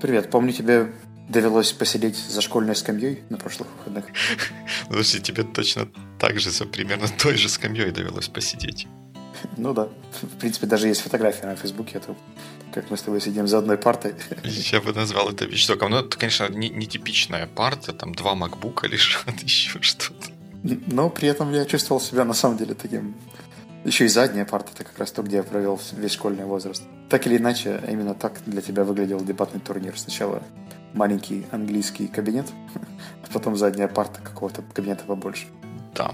Привет, помню, тебе довелось посидеть за школьной скамьей на прошлых выходных. Если тебе точно так же, примерно той же скамьей довелось посидеть. Ну да. В принципе, даже есть фотография на Фейсбуке, это как мы с тобой сидим за одной партой. Я бы назвал это вещдоком. Ну, это, конечно, не, не типичная парта, там два макбука лежат, еще что-то. Но при этом я чувствовал себя на самом деле таким... Еще и задняя парта, это как раз то, где я провел весь школьный возраст. Так или иначе, именно так для тебя выглядел дебатный турнир. Сначала маленький английский кабинет, а потом задняя парта какого-то кабинета побольше. Да.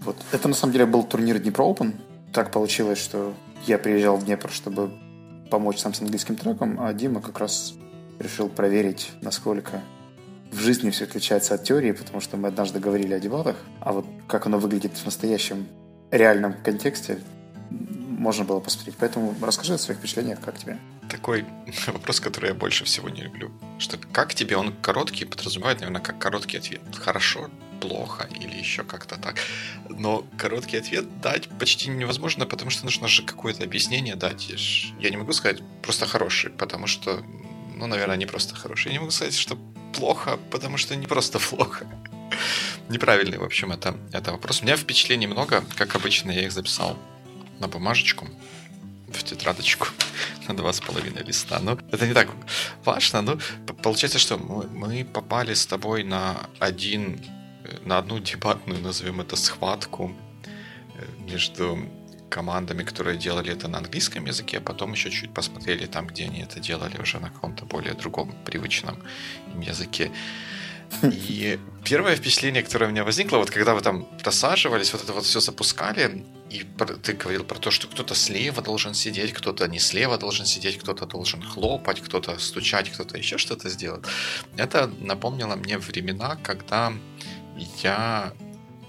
Вот. Это на самом деле был турнир Днепро Open. Так получилось, что я приезжал в Днепр, чтобы помочь сам с английским треком, а Дима как раз решил проверить, насколько в жизни все отличается от теории, потому что мы однажды говорили о дебатах, а вот как оно выглядит в настоящем реальном контексте, можно было посмотреть. Поэтому расскажи о своих впечатлениях, как тебе? Такой вопрос, который я больше всего не люблю. Что как тебе он короткий, подразумевает, наверное, как короткий ответ. Хорошо, плохо или еще как-то так. Но короткий ответ дать почти невозможно, потому что нужно же какое-то объяснение дать. Я не могу сказать просто хороший, потому что, ну, наверное, не просто хороший. Я не могу сказать, что плохо, потому что не просто плохо. Неправильный, в общем, это, это вопрос. У меня впечатлений много, как обычно, я их записал на бумажечку, в тетрадочку на два с половиной листа. Но это не так важно. Но получается, что мы, мы попали с тобой на один, на одну дебатную, назовем это, схватку э, между командами, которые делали это на английском языке, а потом еще чуть посмотрели там, где они это делали уже на каком-то более другом, привычном языке. И первое впечатление, которое у меня возникло, вот когда вы там просаживались, вот это вот все запускали, и ты говорил про то, что кто-то слева должен сидеть, кто-то не слева должен сидеть, кто-то должен хлопать, кто-то стучать, кто-то еще что-то сделать. Это напомнило мне времена, когда я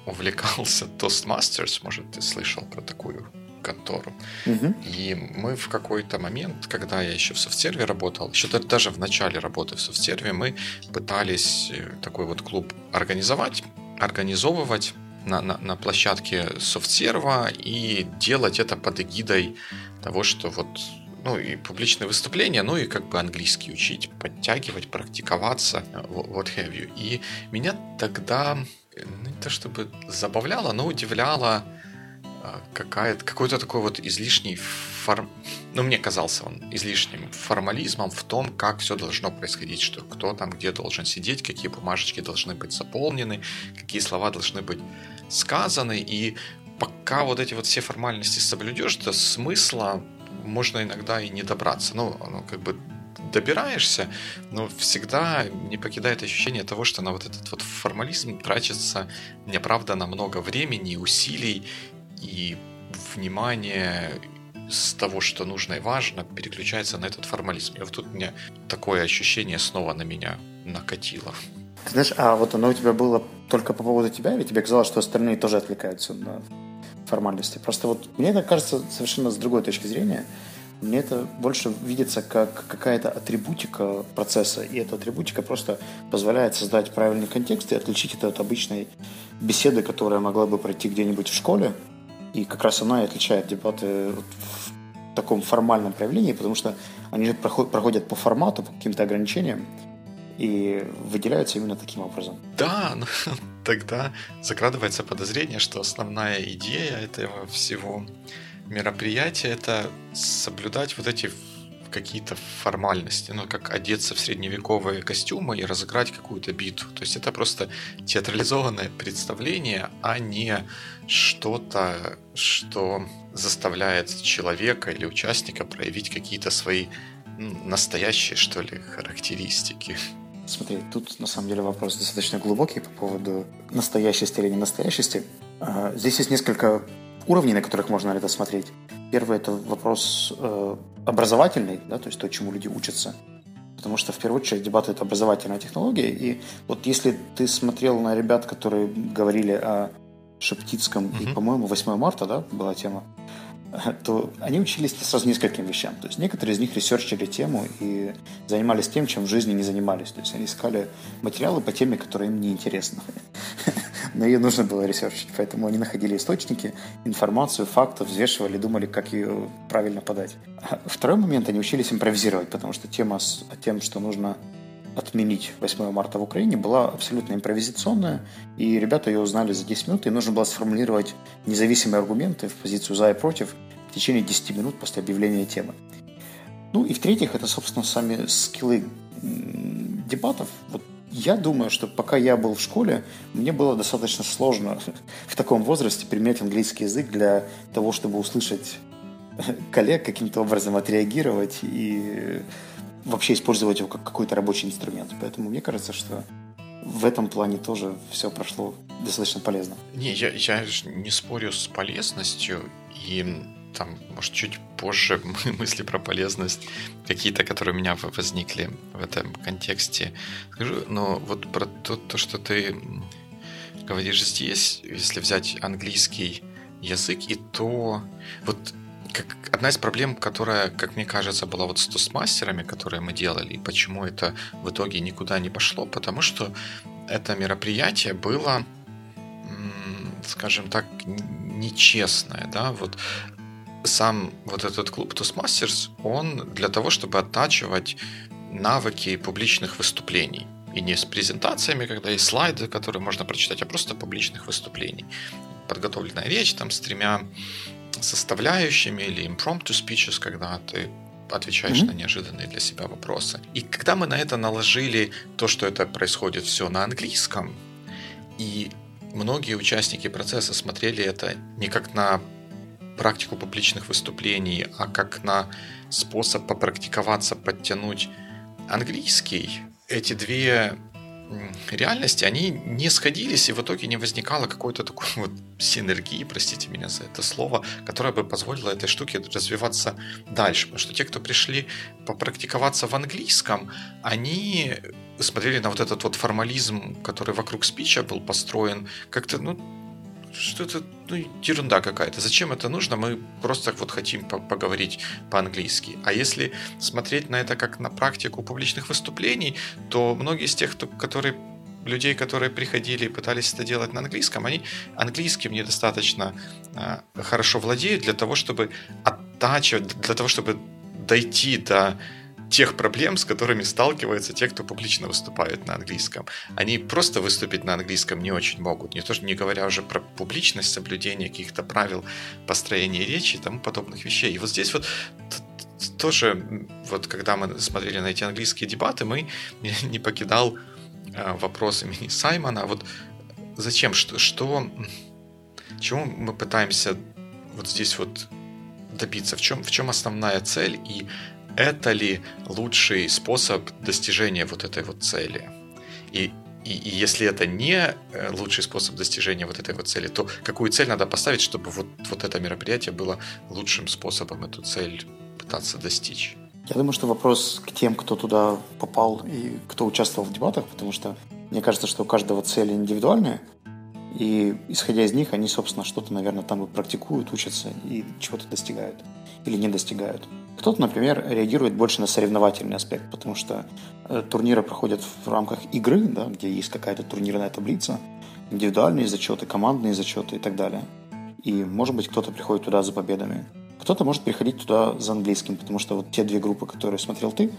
увлекался Toastmasters, может, ты слышал про такую контору. Угу. И мы в какой-то момент, когда я еще в софтсерве работал, еще даже в начале работы в софтсерве, мы пытались э, такой вот клуб организовать, организовывать на, на, на площадке софтсерва и делать это под эгидой того, что вот ну и публичные выступления, ну и как бы английский учить, подтягивать, практиковаться, вот have you. И меня тогда э, ну, не то чтобы забавляло, но удивляло какая-то, какой-то такой вот излишний форм... Ну, мне казался он излишним формализмом в том, как все должно происходить, что кто там где должен сидеть, какие бумажечки должны быть заполнены, какие слова должны быть сказаны, и пока вот эти вот все формальности соблюдешь, то смысла можно иногда и не добраться. Ну, ну как бы добираешься, но всегда не покидает ощущение того, что на вот этот вот формализм тратится неправда много времени, усилий и внимание с того, что нужно и важно, переключается на этот формализм. И вот тут мне такое ощущение снова на меня накатило. Ты знаешь, а вот оно у тебя было только по поводу тебя, или тебе казалось, что остальные тоже отвлекаются на формальности? Просто вот мне это кажется совершенно с другой точки зрения. Мне это больше видится как какая-то атрибутика процесса, и эта атрибутика просто позволяет создать правильный контекст и отличить это от обычной беседы, которая могла бы пройти где-нибудь в школе, и как раз она и отличает дебаты в таком формальном проявлении, потому что они же проходят по формату, по каким-то ограничениям, и выделяются именно таким образом. Да, но тогда закрадывается подозрение, что основная идея этого всего мероприятия это соблюдать вот эти какие-то формальности, ну, как одеться в средневековые костюмы и разыграть какую-то битву. То есть это просто театрализованное представление, а не что-то, что заставляет человека или участника проявить какие-то свои настоящие, что ли, характеристики. Смотри, тут на самом деле вопрос достаточно глубокий по поводу настоящести или не настоящести. А, здесь есть несколько уровней, на которых можно это смотреть. Первый – это вопрос э, образовательный, да, то есть то, чему люди учатся. Потому что, в первую очередь, дебаты – это образовательная технология. И вот если ты смотрел на ребят, которые говорили о Шептицком, mm-hmm. и, по-моему, 8 марта да, была тема, то они учились сразу нескольким вещам. То есть некоторые из них research или тему и занимались тем, чем в жизни не занимались. То есть они искали материалы по теме, которые им не интересны. но ее нужно было research ить, поэтому они находили источники, информацию, факты, взвешивали, думали, как ее правильно подать. А второй момент, они учились импровизировать, потому что тема с тем, что нужно отменить 8 марта в Украине, была абсолютно импровизационная, и ребята ее узнали за 10 минут, и нужно было сформулировать независимые аргументы в позицию «за» и «против» в течение 10 минут после объявления темы. Ну и в-третьих, это, собственно, сами скиллы дебатов. Вот я думаю, что пока я был в школе, мне было достаточно сложно в таком возрасте применять английский язык для того, чтобы услышать коллег, каким-то образом отреагировать и вообще использовать его как какой-то рабочий инструмент. Поэтому мне кажется, что в этом плане тоже все прошло достаточно полезно. Не, я, я не спорю с полезностью, и там, может, чуть позже мысли про полезность какие-то, которые у меня возникли в этом контексте, скажу, но вот про то, то что ты говоришь здесь, если взять английский язык, и то вот как одна из проблем, которая, как мне кажется, была вот с тостмастерами, которые мы делали, и почему это в итоге никуда не пошло, потому что это мероприятие было, скажем так, нечестное, да, вот сам вот этот клуб Toastmasters, он для того, чтобы оттачивать навыки публичных выступлений. И не с презентациями, когда есть слайды, которые можно прочитать, а просто публичных выступлений. Подготовленная речь там с тремя составляющими или impromptu speeches, когда ты отвечаешь mm-hmm. на неожиданные для себя вопросы. И когда мы на это наложили то, что это происходит все на английском, и многие участники процесса смотрели это не как на практику публичных выступлений, а как на способ попрактиковаться, подтянуть английский, эти две реальности, они не сходились, и в итоге не возникало какой-то такой вот синергии, простите меня за это слово, которая бы позволила этой штуке развиваться дальше. Потому что те, кто пришли попрактиковаться в английском, они смотрели на вот этот вот формализм, который вокруг спича был построен, как-то, ну, что это ну, ерунда какая-то. Зачем это нужно? Мы просто вот хотим по поговорить по-английски. А если смотреть на это как на практику публичных выступлений, то многие из тех, кто, которые людей, которые приходили и пытались это делать на английском, они английским недостаточно э, хорошо владеют для того, чтобы оттачивать, для того, чтобы дойти до тех проблем, с которыми сталкиваются те, кто публично выступает на английском. Они просто выступить на английском не очень могут, не, то, не говоря уже про публичность, соблюдение каких-то правил построения речи и тому подобных вещей. И вот здесь вот тоже, вот когда мы смотрели на эти английские дебаты, мы не покидал э, вопрос имени Саймона, вот зачем, что, что, чему мы пытаемся вот здесь вот добиться, в чем, в чем основная цель? И это ли лучший способ достижения вот этой вот цели. И, и, и если это не э, лучший способ достижения вот этой вот цели, то какую цель надо поставить, чтобы вот, вот это мероприятие было лучшим способом эту цель пытаться достичь? Я думаю, что вопрос к тем, кто туда попал и кто участвовал в дебатах, потому что мне кажется, что у каждого цели индивидуальная, и исходя из них, они, собственно, что-то, наверное, там и практикуют, учатся и чего-то достигают или не достигают. Кто-то, например, реагирует больше на соревновательный аспект, потому что э, турниры проходят в рамках игры, да, где есть какая-то турнирная таблица, индивидуальные зачеты, командные зачеты и так далее. И, может быть, кто-то приходит туда за победами. Кто-то может приходить туда за английским, потому что вот те две группы, которые смотрел ты,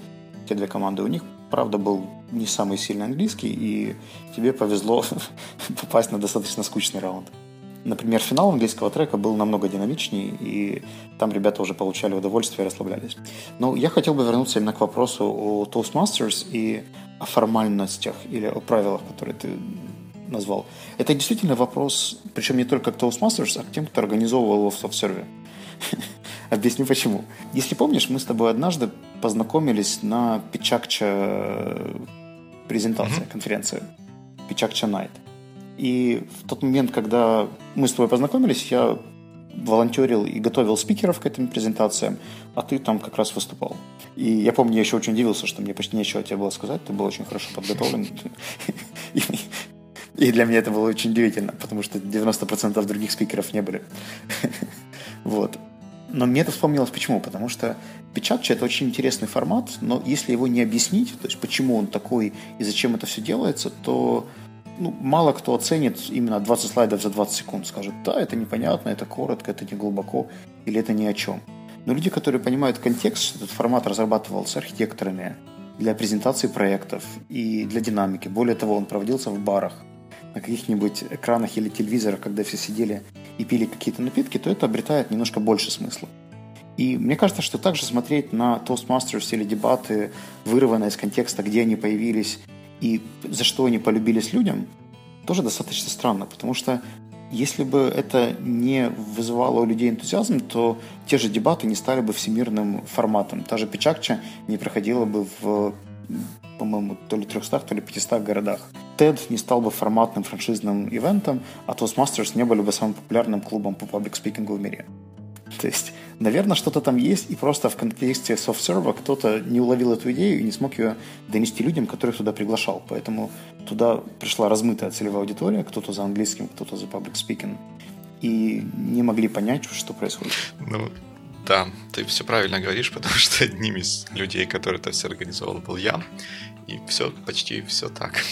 те две команды, у них, правда, был не самый сильный английский, и тебе повезло попасть на достаточно скучный раунд. Например, финал английского трека был намного динамичнее, и там ребята уже получали удовольствие и расслаблялись. Но я хотел бы вернуться именно к вопросу о Toastmasters и о формальностях или о правилах, которые ты назвал. Это действительно вопрос, причем не только к Toastmasters, а к тем, кто организовывал его в софт-серве. Объясню почему. Если помнишь, мы с тобой однажды познакомились на Пичакча презентации, mm-hmm. конференции. Пичакча Найт. И в тот момент, когда мы с тобой познакомились, я волонтерил и готовил спикеров к этим презентациям, а ты там как раз выступал. И я помню, я еще очень удивился, что мне почти нечего тебе было сказать, ты был очень хорошо подготовлен. И для меня это было очень удивительно, потому что 90% других спикеров не были. Вот. Но мне это вспомнилось почему? Потому что Печатча это очень интересный формат, но если его не объяснить, то есть почему он такой и зачем это все делается, то ну, мало кто оценит именно 20 слайдов за 20 секунд. Скажет, да, это непонятно, это коротко, это не глубоко, или это ни о чем. Но люди, которые понимают контекст, этот формат разрабатывался архитекторами для презентации проектов и для динамики. Более того, он проводился в барах, на каких-нибудь экранах или телевизорах, когда все сидели и пили какие-то напитки, то это обретает немножко больше смысла. И мне кажется, что также смотреть на Toastmasters или дебаты, вырванные из контекста, где они появились и за что они полюбились людям, тоже достаточно странно, потому что если бы это не вызывало у людей энтузиазм, то те же дебаты не стали бы всемирным форматом. Та же Печакча не проходила бы в, по-моему, то ли 300, то ли 500 городах. TED не стал бы форматным франшизным ивентом, а Toastmasters не были бы самым популярным клубом по паблик-спикингу в мире. То есть, наверное, что-то там есть, и просто в контексте софт-серва кто-то не уловил эту идею и не смог ее донести людям, которых туда приглашал. Поэтому туда пришла размытая целевая аудитория, кто-то за английским, кто-то за паблик спикинг, и не могли понять, что происходит. Ну, да, ты все правильно говоришь, потому что одним из людей, который это все организовал, был я. И все, почти все так.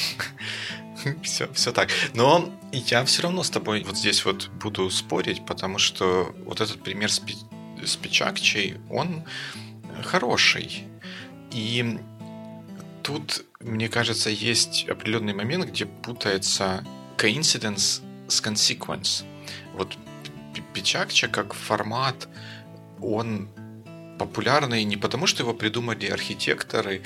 все, все так. Но я все равно с тобой вот здесь вот буду спорить, потому что вот этот пример с, с Печакчей, он хороший. И тут, мне кажется, есть определенный момент, где путается coincidence с consequence. Вот Печакча как формат, он популярный не потому, что его придумали архитекторы,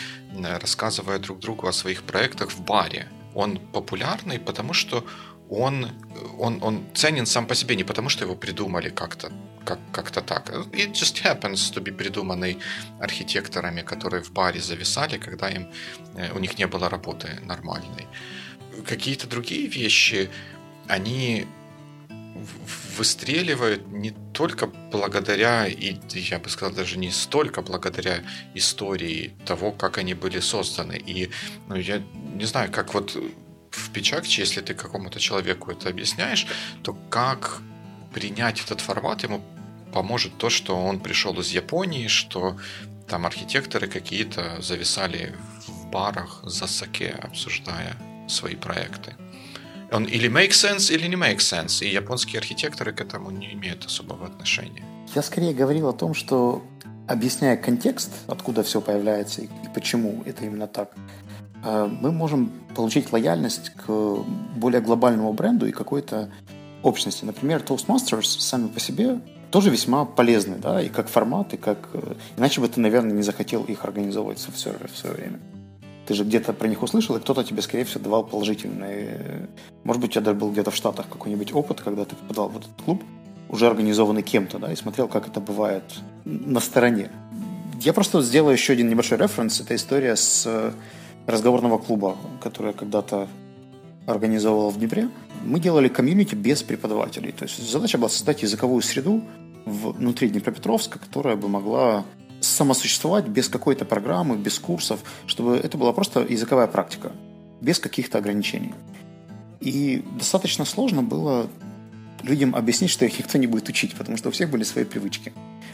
рассказывая друг другу о своих проектах в баре, он популярный, потому что он, он, он ценен сам по себе, не потому что его придумали как-то как, как-то так. It just happens to be придуманный архитекторами, которые в баре зависали, когда им, э, у них не было работы нормальной. Какие-то другие вещи, они выстреливают не только благодаря, и я бы сказал, даже не столько благодаря истории того, как они были созданы. И ну, я не знаю, как вот в Печакче, если ты какому-то человеку это объясняешь, то как принять этот формат ему поможет то, что он пришел из Японии, что там архитекторы какие-то зависали в барах за саке, обсуждая свои проекты. Он или make sense, или не make sense. И японские архитекторы к этому не имеют особого отношения. Я скорее говорил о том, что объясняя контекст, откуда все появляется и почему это именно так, мы можем получить лояльность к более глобальному бренду и какой-то общности. Например, Toastmasters сами по себе тоже весьма полезны, да, и как формат, и как... Э, иначе бы ты, наверное, не захотел их организовывать в сервере в свое время. Ты же где-то про них услышал, и кто-то тебе, скорее всего, давал положительные... Может быть, у тебя даже был где-то в Штатах какой-нибудь опыт, когда ты попадал в этот клуб, уже организованный кем-то, да, и смотрел, как это бывает на стороне. Я просто сделаю еще один небольшой референс. Это история с э, разговорного клуба, который когда-то организовывал в Днепре. Мы делали комьюнити без преподавателей. То есть задача была создать языковую среду внутри Днепропетровска, которая бы могла самосуществовать без какой-то программы, без курсов, чтобы это была просто языковая практика, без каких-то ограничений. И достаточно сложно было людям объяснить, что их никто не будет учить, потому что у всех были свои привычки.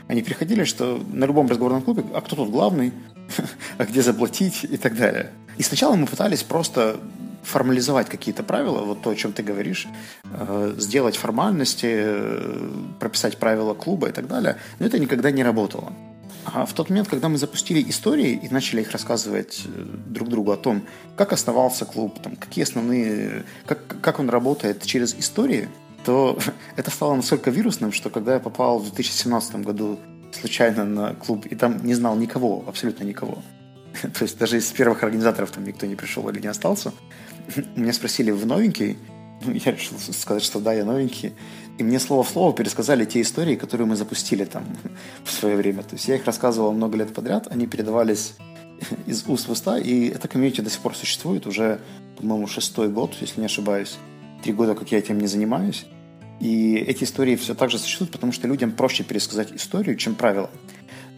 Они приходили, что на любом разговорном клубе, а кто тут главный, а где заплатить и так далее. И сначала мы пытались просто формализовать какие-то правила, вот то, о чем ты говоришь, э, сделать формальности, э, прописать правила клуба и так далее, но это никогда не работало. А в тот момент, когда мы запустили истории и начали их рассказывать э, друг другу о том, как основался клуб, там, какие основные, как, как он работает через истории, то это стало настолько вирусным, что когда я попал в 2017 году случайно на клуб и там не знал никого, абсолютно никого, то есть даже из первых организаторов там никто не пришел или не остался, меня спросили, вы новенький? Ну, я решил сказать, что да, я новенький. И мне слово в слово пересказали те истории, которые мы запустили там в свое время. То есть я их рассказывал много лет подряд, они передавались из уст в уста, и эта комьюнити до сих пор существует уже, по-моему, шестой год, если не ошибаюсь. Три года, как я этим не занимаюсь. И эти истории все так же существуют, потому что людям проще пересказать историю, чем правила.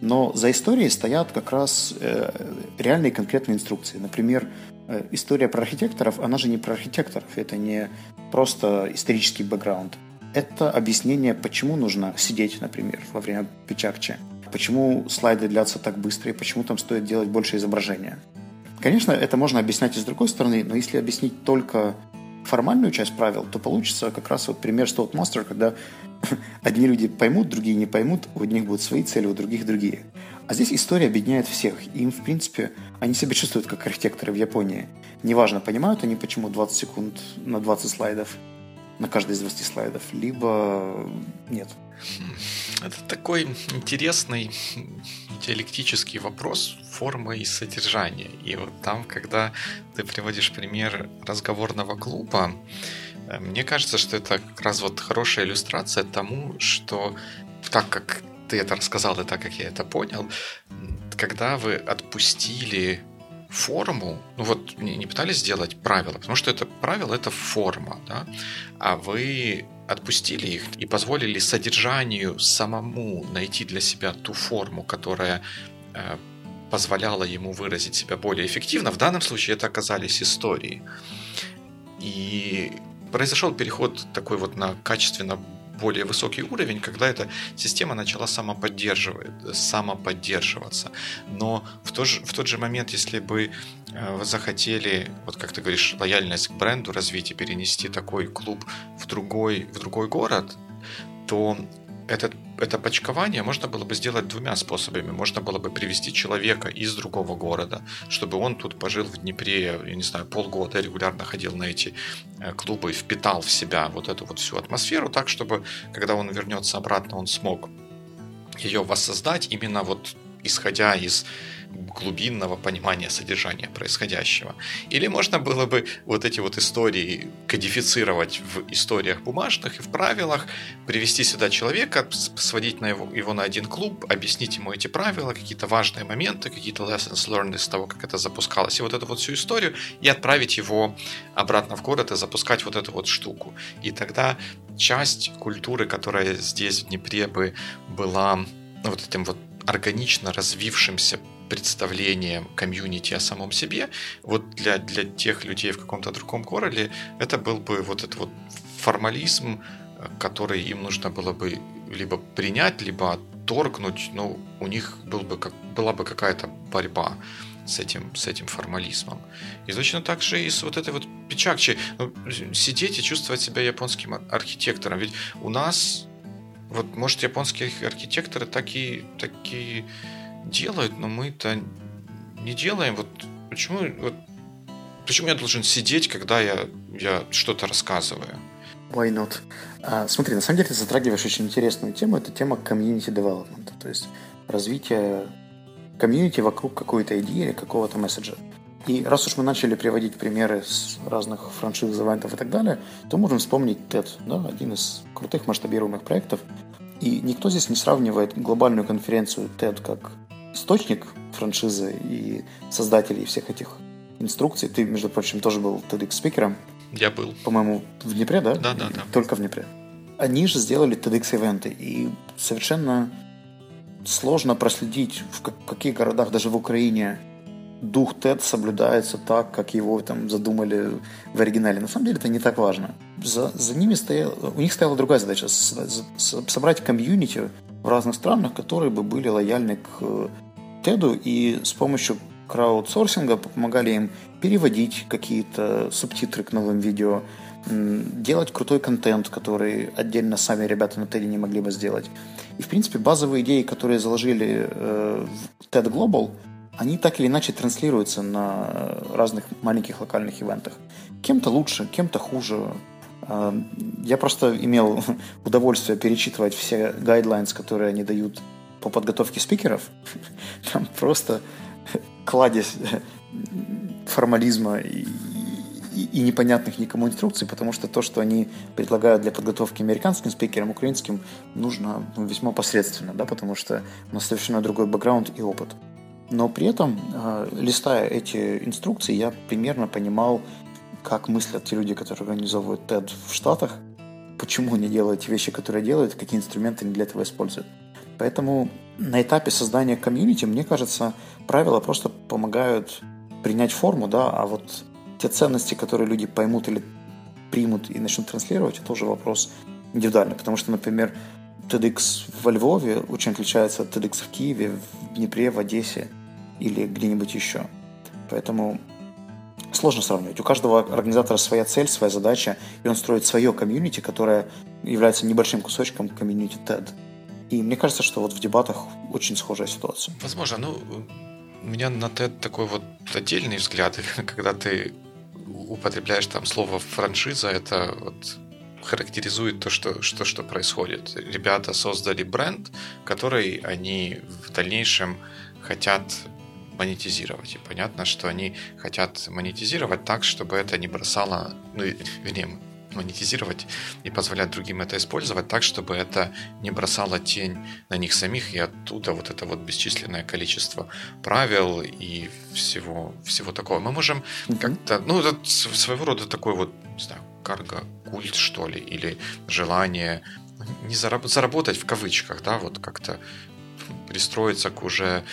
Но за историей стоят как раз э, реальные конкретные инструкции. Например, э, история про архитекторов, она же не про архитекторов, это не просто исторический бэкграунд это объяснение, почему нужно сидеть, например, во время печакчи, почему слайды длятся так быстро и почему там стоит делать больше изображения. Конечно, это можно объяснять и с другой стороны, но если объяснить только формальную часть правил, то получится как раз вот пример Stoutmaster, когда одни люди поймут, другие не поймут, у одних будут свои цели, у других другие. А здесь история объединяет всех. Им, в принципе, они себя чувствуют как архитекторы в Японии. Неважно, понимают они, почему 20 секунд на 20 слайдов, на каждый из 20 слайдов, либо нет. Это такой интересный диалектический вопрос формы и содержания. И вот там, когда ты приводишь пример разговорного клуба, э, мне кажется, что это как раз вот хорошая иллюстрация тому, что так как ты это рассказал и так как я это понял, когда вы отпустили форму, ну вот не, не пытались сделать правила, потому что это правило это форма, да, а вы отпустили их и позволили содержанию самому найти для себя ту форму, которая э, позволяла ему выразить себя более эффективно. В данном случае это оказались истории. И произошел переход такой вот на качественно более высокий уровень, когда эта система начала самоподдерживать, самоподдерживаться. Но в, то же, в тот же момент, если бы э, вы захотели, вот как ты говоришь, лояльность к бренду развить и перенести такой клуб в другой, в другой город, то этот, это почкование можно было бы сделать двумя способами. Можно было бы привести человека из другого города, чтобы он тут пожил в Днепре, я не знаю, полгода, регулярно ходил на эти э, клубы впитал в себя вот эту вот всю атмосферу, так, чтобы, когда он вернется обратно, он смог ее воссоздать именно вот исходя из глубинного понимания содержания происходящего. Или можно было бы вот эти вот истории кодифицировать в историях бумажных и в правилах, привести сюда человека, сводить на его, его на один клуб, объяснить ему эти правила, какие-то важные моменты, какие-то lessons learned из того, как это запускалось, и вот эту вот всю историю, и отправить его обратно в город и запускать вот эту вот штуку. И тогда часть культуры, которая здесь в Днепре бы была ну, вот этим вот органично развившимся представлением комьюнити о самом себе, вот для, для тех людей в каком-то другом городе это был бы вот этот вот формализм, который им нужно было бы либо принять, либо отторгнуть, но у них был бы как, была бы какая-то борьба с этим, с этим формализмом. И точно так же и с вот этой вот печакчи. Ну, сидеть и чувствовать себя японским архитектором. Ведь у нас, вот может японские архитекторы такие, такие делают, но мы-то не делаем. Вот почему, вот, почему я должен сидеть, когда я, я что-то рассказываю? Why not? А, смотри, на самом деле ты затрагиваешь очень интересную тему. Это тема комьюнити development, то есть развитие комьюнити вокруг какой-то идеи или какого-то месседжа. И раз уж мы начали приводить примеры с разных франшиз, ивентов и так далее, то можем вспомнить TED, да, один из крутых масштабируемых проектов. И никто здесь не сравнивает глобальную конференцию TED как источник франшизы и создателей всех этих инструкций. Ты, между прочим, тоже был TEDx-спикером. Я был. По-моему, в Днепре, да? Да, да, да. Только в Днепре. Они же сделали TEDx-ивенты, и совершенно сложно проследить, в каких городах, даже в Украине, дух TED соблюдается так, как его там задумали в оригинале. На самом деле это не так важно. За, за ними стоял, у них стояла другая задача – собрать комьюнити в разных странах, которые бы были лояльны к Теду и с помощью краудсорсинга помогали им переводить какие-то субтитры к новым видео, делать крутой контент, который отдельно сами ребята на TED не могли бы сделать. И, в принципе, базовые идеи, которые заложили э, в TED Global, они так или иначе транслируются на разных маленьких локальных ивентах. Кем-то лучше, кем-то хуже. Э, я просто имел удовольствие перечитывать все гайдлайнс, которые они дают по подготовке спикеров, там просто кладезь формализма и, и, и непонятных никому инструкций, потому что то, что они предлагают для подготовки американским спикерам, украинским, нужно ну, весьма посредственно, да, потому что у нас совершенно другой бэкграунд и опыт. Но при этом, э, листая эти инструкции, я примерно понимал, как мыслят те люди, которые организовывают TED в Штатах, почему они делают те вещи, которые делают, какие инструменты они для этого используют. Поэтому на этапе создания комьюнити, мне кажется, правила просто помогают принять форму, да, а вот те ценности, которые люди поймут или примут и начнут транслировать, это уже вопрос индивидуальный. Потому что, например, TEDx во Львове очень отличается от TEDx в Киеве, в Днепре, в Одессе или где-нибудь еще. Поэтому сложно сравнивать. У каждого организатора своя цель, своя задача, и он строит свое комьюнити, которое является небольшим кусочком комьюнити TED. И мне кажется, что вот в дебатах очень схожая ситуация. Возможно, ну, у меня на TED такой вот отдельный взгляд, когда ты употребляешь там слово франшиза, это вот характеризует то, что, что, что происходит. Ребята создали бренд, который они в дальнейшем хотят монетизировать. И понятно, что они хотят монетизировать так, чтобы это не бросало, ну, вернее, монетизировать и позволять другим это использовать так, чтобы это не бросало тень на них самих, и оттуда вот это вот бесчисленное количество правил и всего, всего такого. Мы можем mm-hmm. как-то, ну, это своего рода такой вот, не знаю, карго-культ, что ли, или желание не зараб- заработать в кавычках, да, вот как-то пристроиться к уже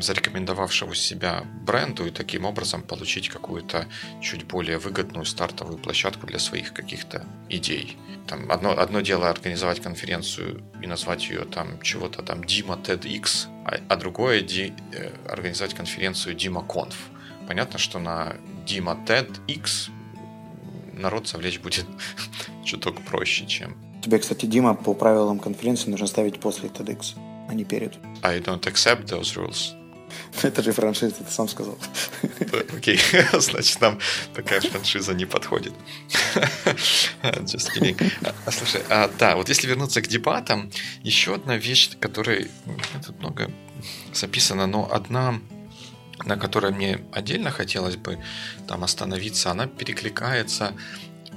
зарекомендовавшему себя бренду и таким образом получить какую-то чуть более выгодную стартовую площадку для своих каких-то идей. Там одно, одно дело организовать конференцию и назвать ее там чего-то там Дима TEDx, а, а другое ди, э, организовать конференцию Дима Conf. Понятно, что на Дима TEDx народ завлечь будет чуток проще, чем... Тебе, кстати, Дима, по правилам конференции нужно ставить после TEDx а не перед. I don't accept those rules. Это же франшиза, ты сам сказал. Окей, okay. значит, нам такая франшиза не подходит. Just kidding. А, слушай, а, да, вот если вернуться к дебатам, еще одна вещь, которой тут много записано, но одна на которой мне отдельно хотелось бы там остановиться, она перекликается.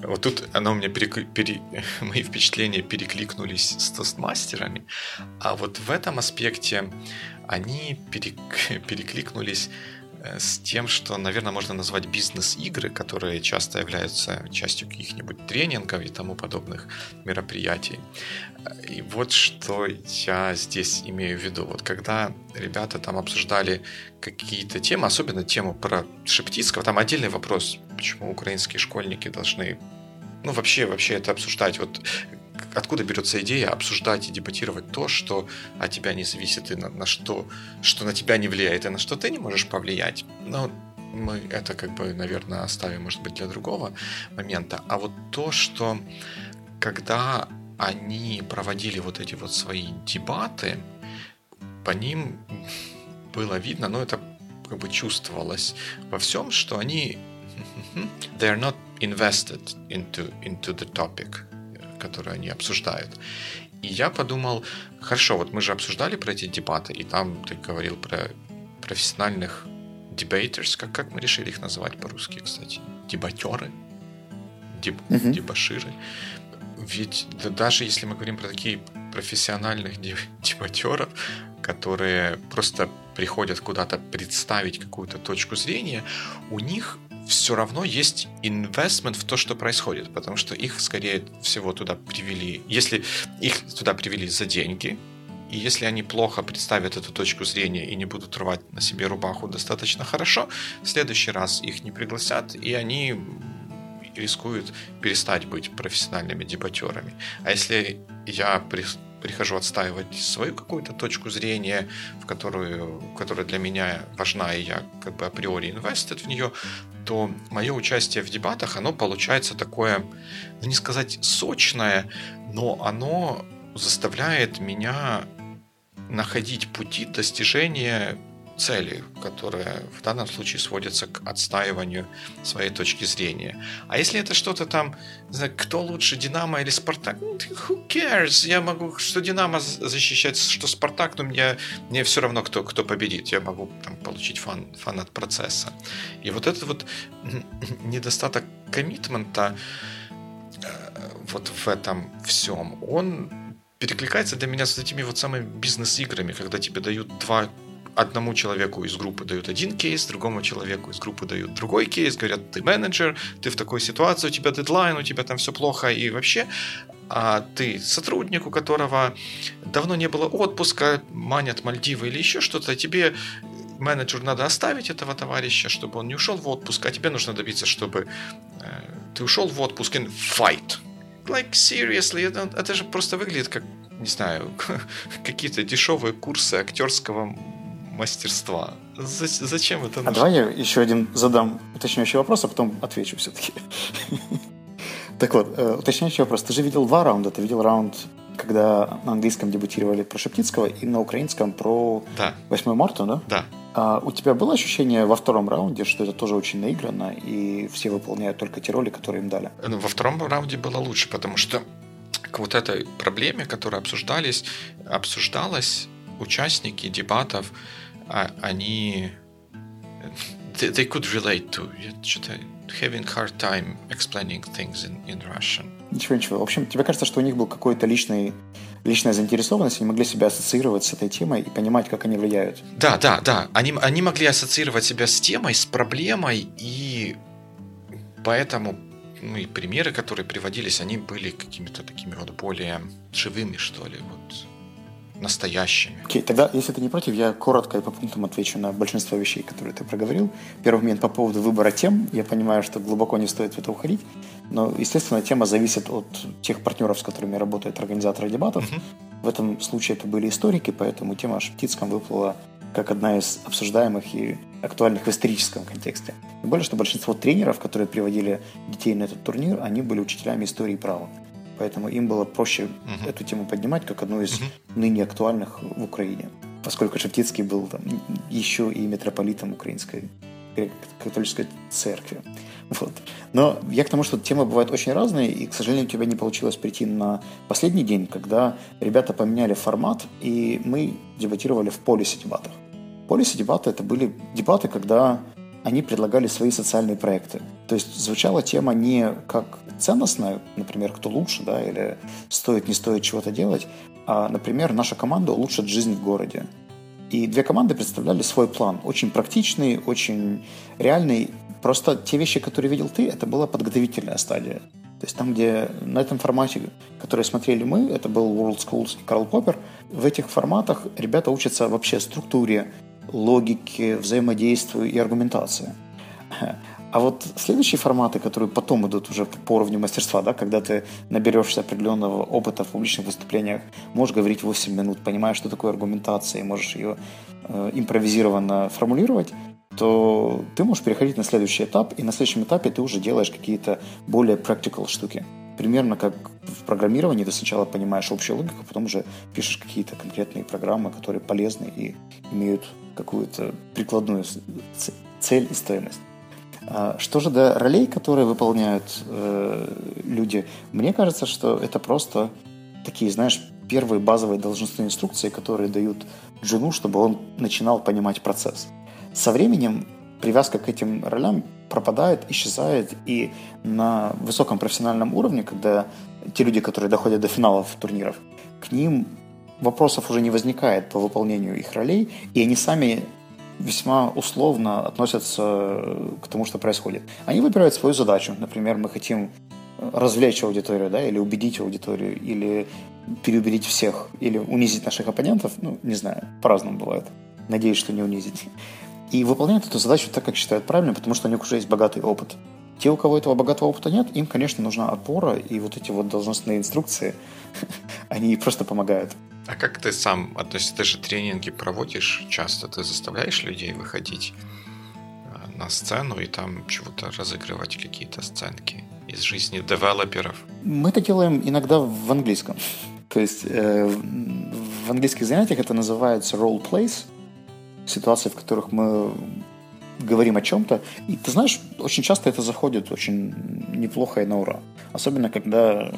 Вот тут оно у меня перек... пере... мои впечатления перекликнулись с тестмастерами, а вот в этом аспекте они перек... перекликнулись с тем, что, наверное, можно назвать бизнес-игры, которые часто являются частью каких-нибудь тренингов и тому подобных мероприятий. И вот что я здесь имею в виду. Вот когда ребята там обсуждали какие-то темы, особенно тему про Шептицкого, там отдельный вопрос, почему украинские школьники должны ну, вообще, вообще это обсуждать. Вот откуда берется идея обсуждать и дебатировать то, что от тебя не зависит и на, на что, что на тебя не влияет и на что ты не можешь повлиять. Но мы это как бы, наверное, оставим, может быть, для другого момента. А вот то, что когда они проводили вот эти вот свои дебаты, по ним было видно, но это как бы чувствовалось во всем, что они they are not invested into, into the topic, который они обсуждают. И я подумал, хорошо, вот мы же обсуждали про эти дебаты, и там ты говорил про профессиональных debaters, как, как мы решили их называть по-русски, кстати? Дебатеры? Деб, uh-huh. Дебаширы? Ведь да, даже если мы говорим про такие профессиональных дебатеров, которые просто приходят куда-то представить какую-то точку зрения, у них все равно есть инвестмент в то, что происходит, потому что их, скорее всего, туда привели, если их туда привели за деньги, и если они плохо представят эту точку зрения и не будут рвать на себе рубаху достаточно хорошо, в следующий раз их не пригласят, и они рискуют перестать быть профессиональными дебатерами. А если я прихожу отстаивать свою какую-то точку зрения, в которую, которая для меня важна, и я как бы априори инвестит в нее, то мое участие в дебатах, оно получается такое, ну не сказать сочное, но оно заставляет меня находить пути достижения цели, которая в данном случае сводится к отстаиванию своей точки зрения. А если это что-то там, знаю, кто лучше, Динамо или Спартак? Ну, who cares? Я могу, что Динамо защищать, что Спартак, но мне, мне все равно, кто, кто победит. Я могу там, получить фан, фан от процесса. И вот этот вот недостаток коммитмента э, вот в этом всем, он перекликается для меня с этими вот самыми бизнес-играми, когда тебе дают два одному человеку из группы дают один кейс, другому человеку из группы дают другой кейс, говорят, ты менеджер, ты в такой ситуации, у тебя дедлайн, у тебя там все плохо и вообще, а ты сотрудник, у которого давно не было отпуска, манят Мальдивы или еще что-то, тебе менеджер надо оставить этого товарища, чтобы он не ушел в отпуск, а тебе нужно добиться, чтобы э, ты ушел в отпуск in fight. Like, seriously, это, это же просто выглядит как, не знаю, какие-то дешевые курсы актерского мастерства. Зачем это нужно? А давай я еще один задам уточняющий вопрос, а потом отвечу все-таки. Так вот, э, уточняющий вопрос. Ты же видел два раунда. Ты видел раунд, когда на английском дебютировали про Шептицкого и на украинском про да. 8 марта, да? Да. А у тебя было ощущение во втором раунде, что это тоже очень наиграно, и все выполняют только те роли, которые им дали? Ну, во втором раунде было лучше, потому что к вот этой проблеме, которая обсуждались, обсуждалась, участники дебатов, а, они they, they could relate to. Я что-то having hard time explaining things in, in Russian. Ничего, ничего. В общем, тебе кажется, что у них был какой-то личный личная заинтересованность, они могли себя ассоциировать с этой темой и понимать, как они влияют. Да, да, да. Они, они могли ассоциировать себя с темой, с проблемой, и поэтому ну, и примеры, которые приводились, они были какими-то такими вот более живыми, что ли. Вот настоящими. Окей, okay, тогда, если ты не против, я коротко и по пунктам отвечу на большинство вещей, которые ты проговорил. Первый момент по поводу выбора тем. Я понимаю, что глубоко не стоит в это уходить, но, естественно, тема зависит от тех партнеров, с которыми работают организаторы дебатов. Uh-huh. В этом случае это были историки, поэтому тема о Шептицком выплыла как одна из обсуждаемых и актуальных в историческом контексте. Тем более, что большинство тренеров, которые приводили детей на этот турнир, они были учителями истории и права. Поэтому им было проще uh-huh. эту тему поднимать как одну из uh-huh. ныне актуальных в Украине. Поскольку Шептицкий был там, еще и митрополитом украинской католической церкви. Вот. Но я к тому, что темы бывают очень разные, и, к сожалению, у тебя не получилось прийти на последний день, когда ребята поменяли формат, и мы дебатировали в полисе дебатах. Полисе дебаты это были дебаты, когда они предлагали свои социальные проекты. То есть звучала тема не как ценностная, например, кто лучше, да, или стоит, не стоит чего-то делать, а, например, наша команда улучшит жизнь в городе. И две команды представляли свой план, очень практичный, очень реальный. Просто те вещи, которые видел ты, это была подготовительная стадия. То есть там, где на этом формате, который смотрели мы, это был World Schools и Карл Поппер, в этих форматах ребята учатся вообще структуре, логике, взаимодействию и аргументации. А вот следующие форматы, которые потом идут уже по уровню мастерства, да, когда ты наберешься определенного опыта в публичных выступлениях, можешь говорить 8 минут, понимаешь, что такое аргументация, и можешь ее э, импровизированно формулировать, то ты можешь переходить на следующий этап, и на следующем этапе ты уже делаешь какие-то более practical штуки. Примерно как в программировании ты сначала понимаешь общую логику, потом уже пишешь какие-то конкретные программы, которые полезны и имеют какую-то прикладную цель и стоимость. А что же до ролей, которые выполняют э, люди, мне кажется, что это просто такие, знаешь, первые базовые должностные инструкции, которые дают Джуну, чтобы он начинал понимать процесс. Со временем привязка к этим ролям пропадает, исчезает, и на высоком профессиональном уровне, когда те люди, которые доходят до финалов турниров, к ним вопросов уже не возникает по выполнению их ролей, и они сами весьма условно относятся к тому, что происходит. Они выбирают свою задачу. Например, мы хотим развлечь аудиторию, да, или убедить аудиторию, или переубедить всех, или унизить наших оппонентов. Ну, не знаю, по-разному бывает. Надеюсь, что не унизить. И выполняют эту задачу так, как считают правильно, потому что у них уже есть богатый опыт. Те, у кого этого богатого опыта нет, им, конечно, нужна опора, и вот эти вот должностные инструкции, они просто помогают. А как ты сам относишься? Ты же тренинги проводишь часто, ты заставляешь людей выходить э, на сцену и там чего-то разыгрывать какие-то сценки из жизни девелоперов? Мы это делаем иногда в английском. То есть э, в английских занятиях это называется role plays, ситуации, в которых мы говорим о чем-то. И ты знаешь, очень часто это заходит очень неплохо и на ура. Особенно, когда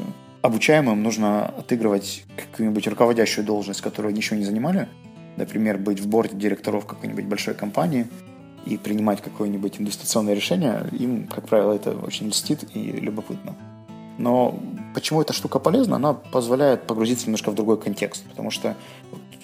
обучаемым нужно отыгрывать какую-нибудь руководящую должность, которую они еще не занимали. Например, быть в борде директоров какой-нибудь большой компании и принимать какое-нибудь инвестиционное решение. Им, как правило, это очень льстит и любопытно. Но почему эта штука полезна? Она позволяет погрузиться немножко в другой контекст. Потому что,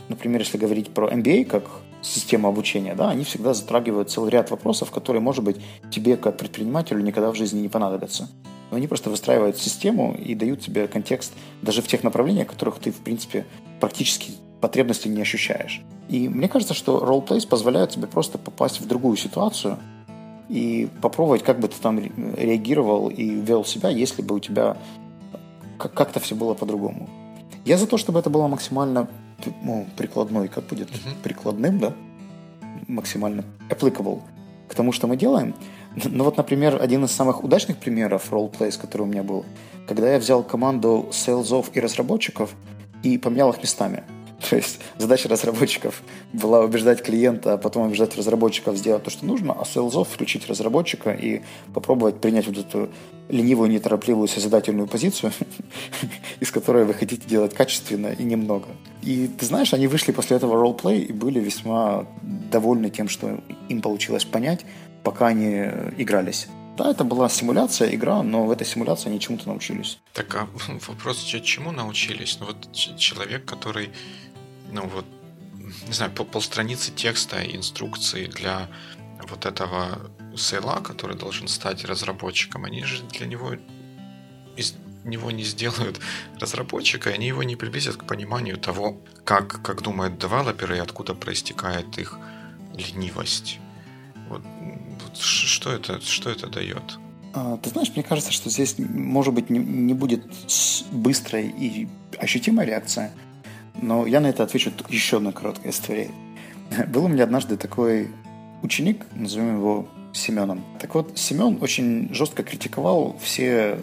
например, если говорить про MBA как систему обучения, да, они всегда затрагивают целый ряд вопросов, которые, может быть, тебе как предпринимателю никогда в жизни не понадобятся но они просто выстраивают систему и дают тебе контекст даже в тех направлениях, которых ты, в принципе, практически потребности не ощущаешь. И мне кажется, что role-plays позволяют тебе просто попасть в другую ситуацию и попробовать, как бы ты там реагировал и вел себя, если бы у тебя как-то все было по-другому. Я за то, чтобы это было максимально ну, прикладной, как будет uh-huh. прикладным, да? максимально applicable к тому, что мы делаем. Ну вот, например, один из самых удачных примеров roleplays, который у меня был, когда я взял команду сейлзов и разработчиков и поменял их местами. То есть задача разработчиков была убеждать клиента, а потом убеждать разработчиков сделать то, что нужно, а сейлзов включить разработчика и попробовать принять вот эту ленивую, неторопливую, созидательную позицию, из которой вы хотите делать качественно и немного. И ты знаешь, они вышли после этого ролплей и были весьма довольны тем, что им получилось понять, пока они игрались. Да, это была симуляция, игра, но в этой симуляции они чему-то научились. Так, а вопрос, чему научились? Ну вот человек, который, ну вот, не знаю, пол полстраницы текста, инструкции для вот этого сейла, который должен стать разработчиком, они же для него из него не сделают разработчика, и они его не приблизят к пониманию того, как, как думают девелоперы и откуда проистекает их ленивость. Вот, вот что, это, что это дает? А, ты знаешь, мне кажется, что здесь, может быть, не, не будет быстрой и ощутимой реакция, но я на это отвечу еще одной короткой историей. Был у меня однажды такой ученик, назовем его Семеном. Так вот, Семен очень жестко критиковал все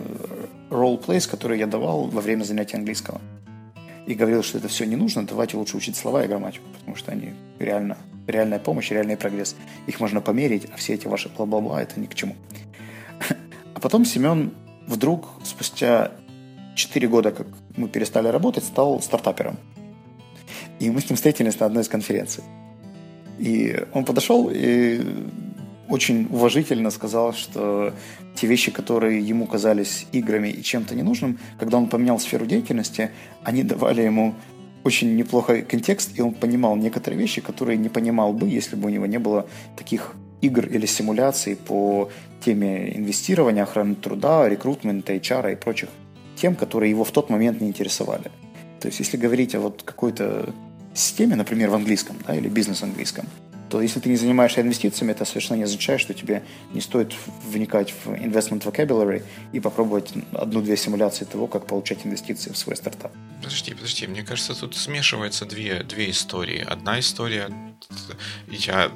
ролл-плейс, которые я давал во время занятия английского. И говорил, что это все не нужно, давайте лучше учить слова и грамматику, потому что они реально, реальная помощь, реальный прогресс. Их можно померить, а все эти ваши бла-бла-бла, это ни к чему. А потом Семен вдруг, спустя 4 года, как мы перестали работать, стал стартапером. И мы с ним встретились на одной из конференций. И он подошел и очень уважительно сказал, что те вещи, которые ему казались играми и чем-то ненужным, когда он поменял сферу деятельности, они давали ему очень неплохой контекст, и он понимал некоторые вещи, которые не понимал бы, если бы у него не было таких игр или симуляций по теме инвестирования, охраны труда, рекрутмента, HR и прочих тем, которые его в тот момент не интересовали. То есть, если говорить о вот какой-то системе, например, в английском, да, или бизнес-английском, то если ты не занимаешься инвестициями, это совершенно не означает, что тебе не стоит вникать в investment vocabulary и попробовать одну-две симуляции того, как получать инвестиции в свой стартап. Подожди, подожди, мне кажется, тут смешиваются две, две истории. Одна история, я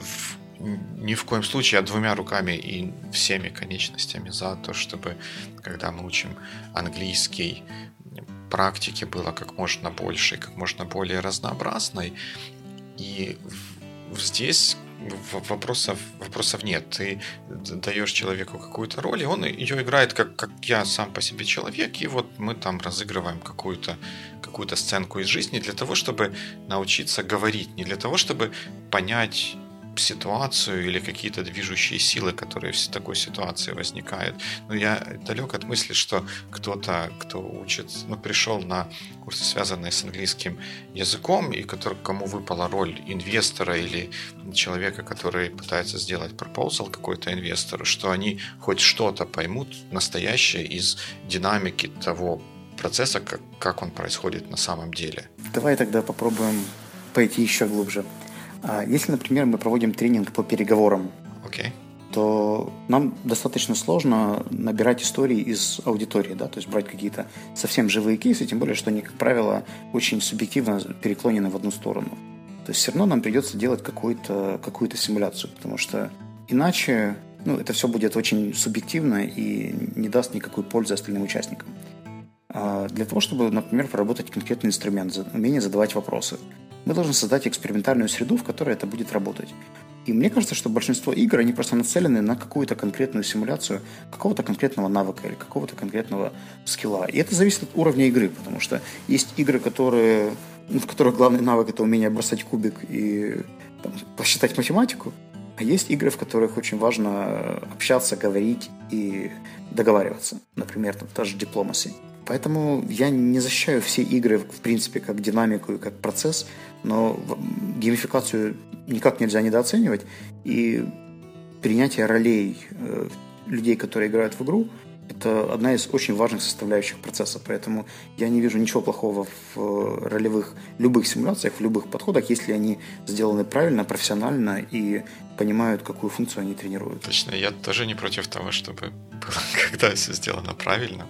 ни в коем случае, а двумя руками и всеми конечностями за то, чтобы, когда мы учим английский, практики было как можно больше, как можно более разнообразной. И здесь вопросов, вопросов нет. Ты даешь человеку какую-то роль, и он ее играет как, как я сам по себе человек, и вот мы там разыгрываем какую-то какую сценку из жизни для того, чтобы научиться говорить, не для того, чтобы понять ситуацию или какие-то движущие силы, которые в такой ситуации возникают. Но я далек от мысли, что кто-то, кто учит, ну, пришел на курсы, связанные с английским языком, и который, кому выпала роль инвестора или человека, который пытается сделать proposal какой-то инвестору, что они хоть что-то поймут настоящее из динамики того процесса, как, как он происходит на самом деле. Давай тогда попробуем пойти еще глубже. А если, например, мы проводим тренинг по переговорам, okay. то нам достаточно сложно набирать истории из аудитории, да, то есть брать какие-то совсем живые кейсы, тем более, что они, как правило, очень субъективно переклонены в одну сторону. То есть все равно нам придется делать какую-то какую симуляцию, потому что иначе ну, это все будет очень субъективно и не даст никакой пользы остальным участникам. А для того, чтобы, например, проработать конкретный инструмент, умение задавать вопросы, мы должны создать экспериментальную среду, в которой это будет работать. И мне кажется, что большинство игр, они просто нацелены на какую-то конкретную симуляцию какого-то конкретного навыка или какого-то конкретного скилла. И это зависит от уровня игры, потому что есть игры, которые, ну, в которых главный навык – это умение бросать кубик и там, посчитать математику, а есть игры, в которых очень важно общаться, говорить и договариваться. Например, там, та же Diplomacy. Поэтому я не защищаю все игры, в принципе, как динамику и как процесс, но геймификацию никак нельзя недооценивать. И принятие ролей э, людей, которые играют в игру, это одна из очень важных составляющих процесса. Поэтому я не вижу ничего плохого в э, ролевых любых симуляциях, в любых подходах, если они сделаны правильно, профессионально и понимают, какую функцию они тренируют. Точно, я тоже не против того, чтобы было, когда все сделано правильно.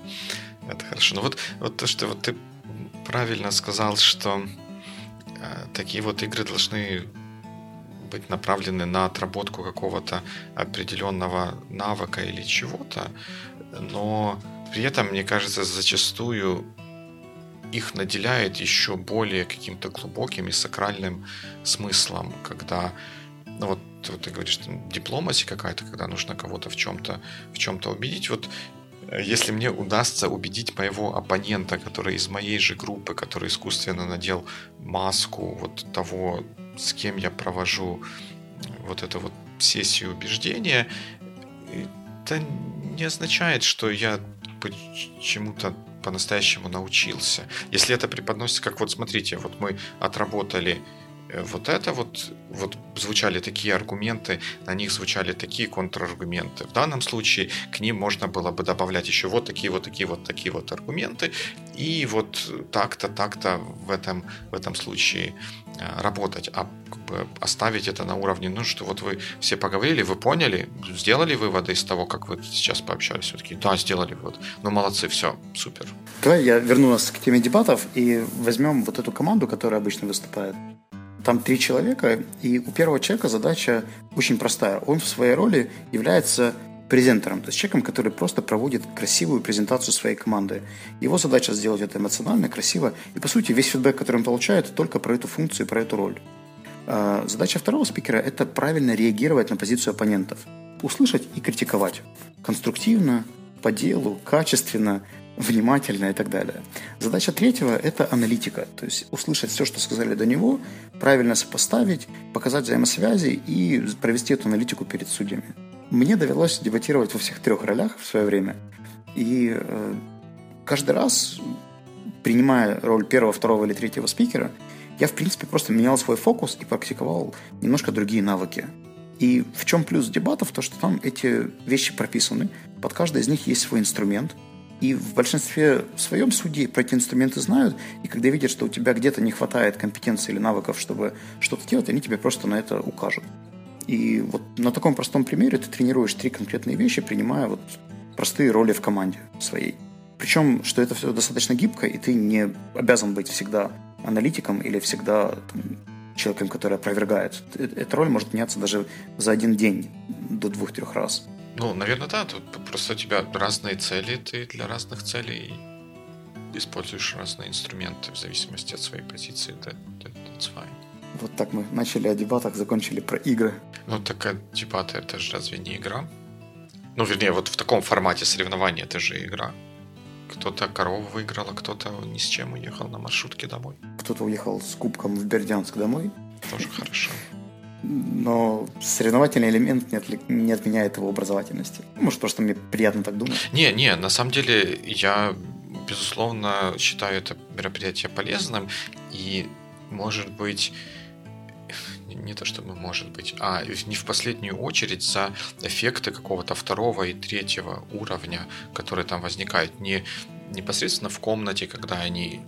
Это хорошо. Но вот, вот то, что вот ты правильно сказал, что э, такие вот игры должны быть направлены на отработку какого-то определенного навыка или чего-то, но при этом, мне кажется, зачастую их наделяет еще более каким-то глубоким и сакральным смыслом, когда, ну вот, вот ты говоришь, дипломasi какая-то, когда нужно кого-то в чем-то в чем-то убедить. Вот если мне удастся убедить моего оппонента, который из моей же группы, который искусственно надел маску вот того, с кем я провожу вот эту вот сессию убеждения, это не означает, что я чему-то по-настоящему научился. Если это преподносится как вот смотрите, вот мы отработали э, вот это вот, вот звучали такие аргументы, на них звучали такие контраргументы. В данном случае к ним можно было бы добавлять еще вот такие вот такие вот такие вот аргументы, и вот так-то, так-то в этом, в этом случае Э, работать, а оставить это на уровне, ну что вот вы все поговорили, вы поняли, сделали выводы из того, как вы сейчас пообщались, все-таки, да, сделали вывод, ну молодцы, все, супер. Давай я верну нас к теме дебатов и возьмем вот эту команду, которая обычно выступает. Там три человека, и у первого человека задача очень простая. Он в своей роли является презентером, то есть человеком, который просто проводит красивую презентацию своей команды. Его задача сделать это эмоционально, красиво, и по сути весь фидбэк, который он получает, только про эту функцию, про эту роль. А, задача второго спикера – это правильно реагировать на позицию оппонентов, услышать и критиковать. Конструктивно, по делу, качественно, внимательно и так далее. Задача третьего – это аналитика, то есть услышать все, что сказали до него, правильно сопоставить, показать взаимосвязи и провести эту аналитику перед судьями. Мне довелось дебатировать во всех трех ролях в свое время. И э, каждый раз, принимая роль первого, второго или третьего спикера, я, в принципе, просто менял свой фокус и практиковал немножко другие навыки. И в чем плюс дебатов? То, что там эти вещи прописаны. Под каждой из них есть свой инструмент. И в большинстве своем судьи про эти инструменты знают, и когда видят, что у тебя где-то не хватает компетенции или навыков, чтобы что-то делать, они тебе просто на это укажут. И вот на таком простом примере ты тренируешь три конкретные вещи, принимая вот простые роли в команде своей. Причем, что это все достаточно гибко, и ты не обязан быть всегда аналитиком или всегда там, человеком, который опровергает. Э, эта роль может меняться даже за один день до двух-трех раз. Ну, наверное, да. Тут просто у тебя разные цели, ты для разных целей используешь разные инструменты в зависимости от своей позиции. That, that, that's fine. Вот так мы начали о дебатах, закончили про игры. Ну, так а дебаты это же разве не игра? Ну, вернее, вот в таком формате соревнования это же игра. Кто-то корову выиграл, а кто-то ни с чем уехал на маршрутке домой. Кто-то уехал с кубком в Бердянск домой. Тоже хорошо. Но соревновательный элемент не, отли... не отменяет его образовательности. Может, просто мне приятно так думать. Не, не, на самом деле я, безусловно, считаю это мероприятие полезным. И, может быть, не то чтобы может быть, а не в последнюю очередь за эффекты какого-то второго и третьего уровня, которые там возникают не непосредственно в комнате, когда они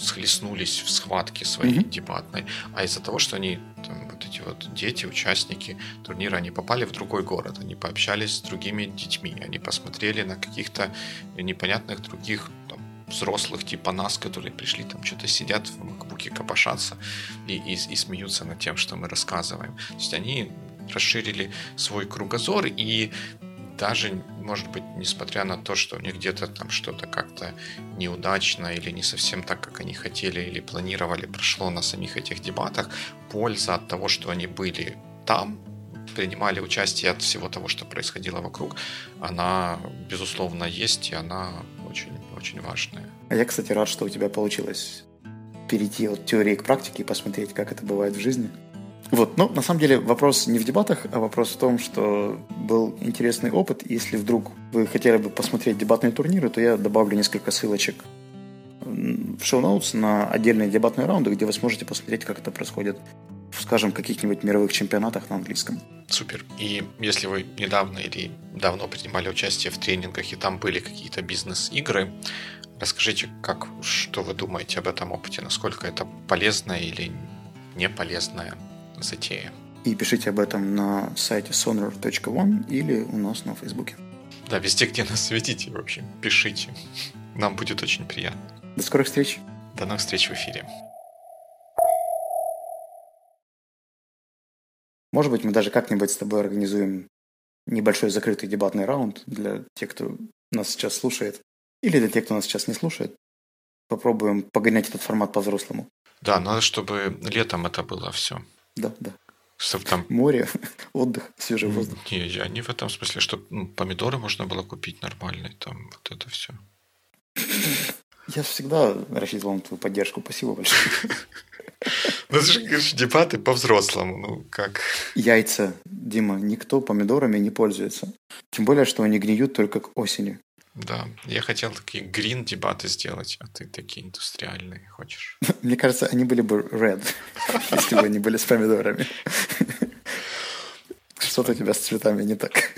схлестнулись в схватке своей mm-hmm. дебатной, а из-за того, что они, там, вот эти вот дети, участники турнира, они попали в другой город, они пообщались с другими детьми, они посмотрели на каких-то непонятных других там, взрослых типа нас, которые пришли там что-то сидят в макбуке, копошатся и, и, и смеются над тем, что мы рассказываем. То есть они расширили свой кругозор и даже, может быть, несмотря на то, что у них где-то там что-то как-то неудачно или не совсем так, как они хотели или планировали, прошло на самих этих дебатах, польза от того, что они были там, принимали участие от всего того, что происходило вокруг, она, безусловно, есть, и она очень, очень важная. А я, кстати, рад, что у тебя получилось перейти от теории к практике и посмотреть, как это бывает в жизни. Вот, ну, на самом деле, вопрос не в дебатах, а вопрос в том, что был интересный опыт. Если вдруг вы хотели бы посмотреть дебатные турниры, то я добавлю несколько ссылочек в шоу-ноутс на отдельные дебатные раунды, где вы сможете посмотреть, как это происходит скажем, каких-нибудь мировых чемпионатах на английском. Супер. И если вы недавно или давно принимали участие в тренингах и там были какие-то бизнес-игры, расскажите, как, что вы думаете об этом опыте, насколько это полезная или не полезная затея. И пишите об этом на сайте sonar.one или у нас на Фейсбуке. Да, везде, где нас видите, в общем, пишите. Нам будет очень приятно. До скорых встреч. До новых встреч в эфире. Может быть, мы даже как-нибудь с тобой организуем небольшой закрытый дебатный раунд для тех, кто нас сейчас слушает, или для тех, кто нас сейчас не слушает. Попробуем погонять этот формат по-взрослому. Да, надо, чтобы летом это было все. Да, да. Чтобы там... Море, отдых, свежий воздух. Не, я не в этом смысле, чтобы ну, помидоры можно было купить нормальные, там вот это все. Я всегда рассчитывал на твою поддержку. Спасибо большое. Ну, это же, говоришь, дебаты по-взрослому. Ну, как? Яйца, Дима, никто помидорами не пользуется. Тем более, что они гниют только к осени. Да, я хотел такие грин дебаты сделать, а ты такие индустриальные хочешь. Мне кажется, они были бы red, если бы они были с помидорами. Что-то у тебя с цветами не так.